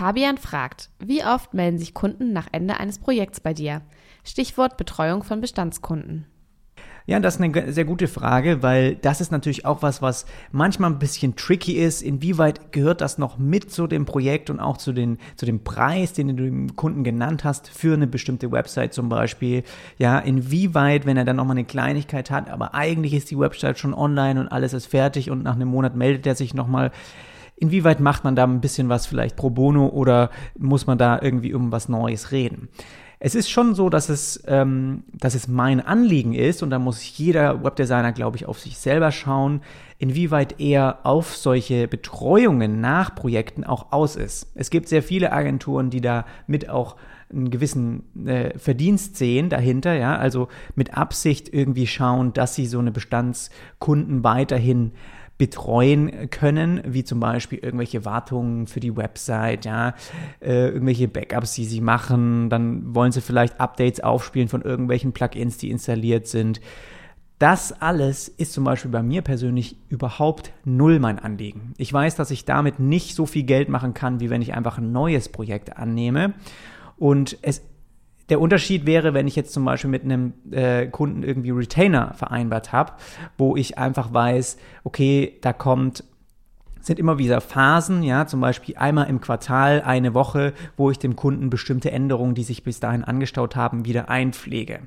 Fabian fragt, wie oft melden sich Kunden nach Ende eines Projekts bei dir? Stichwort Betreuung von Bestandskunden. Ja, das ist eine sehr gute Frage, weil das ist natürlich auch was, was manchmal ein bisschen tricky ist. Inwieweit gehört das noch mit zu dem Projekt und auch zu, den, zu dem Preis, den du dem Kunden genannt hast für eine bestimmte Website zum Beispiel? Ja, inwieweit, wenn er dann nochmal eine Kleinigkeit hat, aber eigentlich ist die Website schon online und alles ist fertig und nach einem Monat meldet er sich nochmal. Inwieweit macht man da ein bisschen was vielleicht pro bono oder muss man da irgendwie um was Neues reden? Es ist schon so, dass es, ähm, dass es mein Anliegen ist und da muss jeder Webdesigner, glaube ich, auf sich selber schauen, inwieweit er auf solche Betreuungen nach Projekten auch aus ist. Es gibt sehr viele Agenturen, die da mit auch einen gewissen äh, Verdienst sehen dahinter, ja, also mit Absicht irgendwie schauen, dass sie so eine Bestandskunden weiterhin betreuen können, wie zum Beispiel irgendwelche Wartungen für die Website, ja, äh, irgendwelche Backups, die sie machen, dann wollen sie vielleicht Updates aufspielen von irgendwelchen Plugins, die installiert sind. Das alles ist zum Beispiel bei mir persönlich überhaupt null mein Anliegen. Ich weiß, dass ich damit nicht so viel Geld machen kann, wie wenn ich einfach ein neues Projekt annehme. Und es der Unterschied wäre, wenn ich jetzt zum Beispiel mit einem äh, Kunden irgendwie Retainer vereinbart habe, wo ich einfach weiß, okay, da kommt sind immer wieder Phasen, ja, zum Beispiel einmal im Quartal eine Woche, wo ich dem Kunden bestimmte Änderungen, die sich bis dahin angestaut haben, wieder einpflege.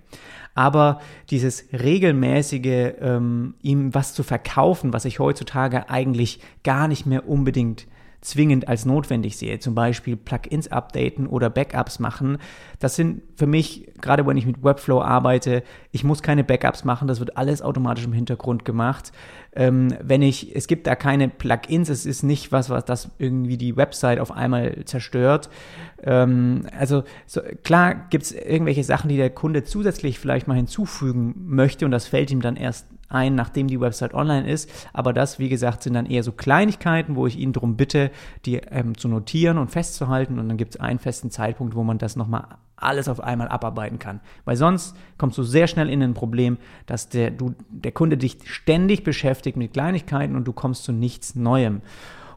Aber dieses regelmäßige, ähm, ihm was zu verkaufen, was ich heutzutage eigentlich gar nicht mehr unbedingt zwingend als notwendig sehe. Zum Beispiel Plugins updaten oder Backups machen. Das sind für mich, gerade wenn ich mit Webflow arbeite, ich muss keine Backups machen, das wird alles automatisch im Hintergrund gemacht. Ähm, wenn ich, es gibt da keine Plugins, es ist nicht was, was das irgendwie die Website auf einmal zerstört. Ähm, also so, klar gibt es irgendwelche Sachen, die der Kunde zusätzlich vielleicht mal hinzufügen möchte und das fällt ihm dann erst ein, nachdem die Website online ist. Aber das, wie gesagt, sind dann eher so Kleinigkeiten, wo ich ihn darum bitte, die ähm, zu notieren und festzuhalten. Und dann gibt es einen festen Zeitpunkt, wo man das nochmal alles auf einmal abarbeiten kann. Weil sonst kommst du sehr schnell in ein Problem, dass der, du, der Kunde dich ständig beschäftigt mit Kleinigkeiten und du kommst zu nichts Neuem.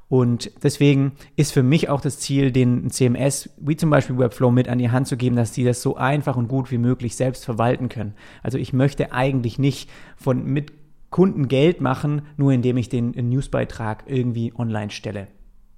Und deswegen ist für mich auch das Ziel, den CMS, wie zum Beispiel Webflow, mit an die Hand zu geben, dass die das so einfach und gut wie möglich selbst verwalten können. Also ich möchte eigentlich nicht von mit Kunden Geld machen, nur indem ich den Newsbeitrag irgendwie online stelle.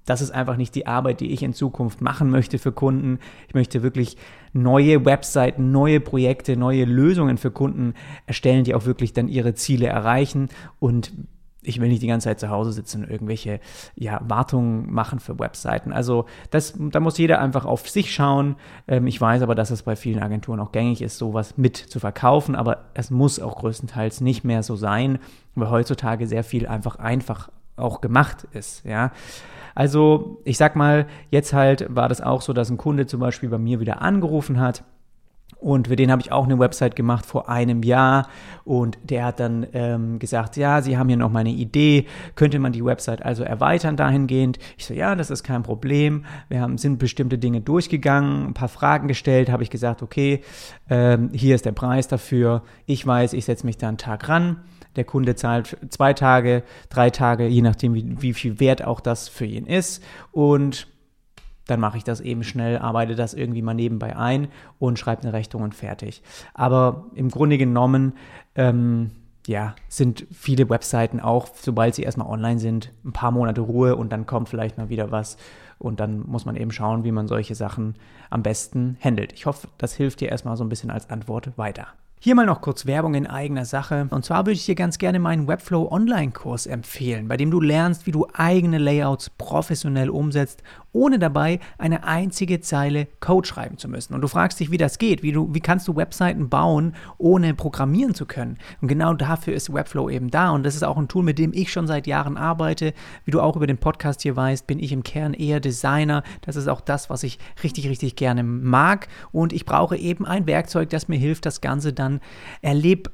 Das ist einfach nicht die Arbeit, die ich in Zukunft machen möchte für Kunden. Ich möchte wirklich neue Webseiten, neue Projekte, neue Lösungen für Kunden erstellen, die auch wirklich dann ihre Ziele erreichen. Und ich will nicht die ganze Zeit zu Hause sitzen und irgendwelche ja, Wartungen machen für Webseiten. Also das, da muss jeder einfach auf sich schauen. Ähm, ich weiß aber, dass es bei vielen Agenturen auch gängig ist, sowas mit zu verkaufen, aber es muss auch größtenteils nicht mehr so sein, weil heutzutage sehr viel einfach einfach auch gemacht ist. Ja. Also ich sag mal, jetzt halt war das auch so, dass ein Kunde zum Beispiel bei mir wieder angerufen hat und für den habe ich auch eine Website gemacht vor einem Jahr. Und der hat dann ähm, gesagt, ja, Sie haben hier noch mal eine Idee. Könnte man die Website also erweitern dahingehend? Ich so, ja, das ist kein Problem. Wir haben, sind bestimmte Dinge durchgegangen, ein paar Fragen gestellt. Habe ich gesagt, okay, ähm, hier ist der Preis dafür. Ich weiß, ich setze mich da einen Tag ran. Der Kunde zahlt zwei Tage, drei Tage, je nachdem, wie, wie viel Wert auch das für ihn ist. Und dann mache ich das eben schnell, arbeite das irgendwie mal nebenbei ein und schreibe eine Rechnung und fertig. Aber im Grunde genommen, ähm, ja, sind viele Webseiten auch, sobald sie erstmal online sind, ein paar Monate Ruhe und dann kommt vielleicht mal wieder was. Und dann muss man eben schauen, wie man solche Sachen am besten handelt. Ich hoffe, das hilft dir erstmal so ein bisschen als Antwort weiter. Hier mal noch kurz Werbung in eigener Sache. Und zwar würde ich dir ganz gerne meinen Webflow Online-Kurs empfehlen, bei dem du lernst, wie du eigene Layouts professionell umsetzt ohne dabei eine einzige Zeile Code schreiben zu müssen. Und du fragst dich, wie das geht, wie, du, wie kannst du Webseiten bauen, ohne programmieren zu können. Und genau dafür ist Webflow eben da. Und das ist auch ein Tool, mit dem ich schon seit Jahren arbeite. Wie du auch über den Podcast hier weißt, bin ich im Kern eher Designer. Das ist auch das, was ich richtig, richtig gerne mag. Und ich brauche eben ein Werkzeug, das mir hilft, das Ganze dann erlebbar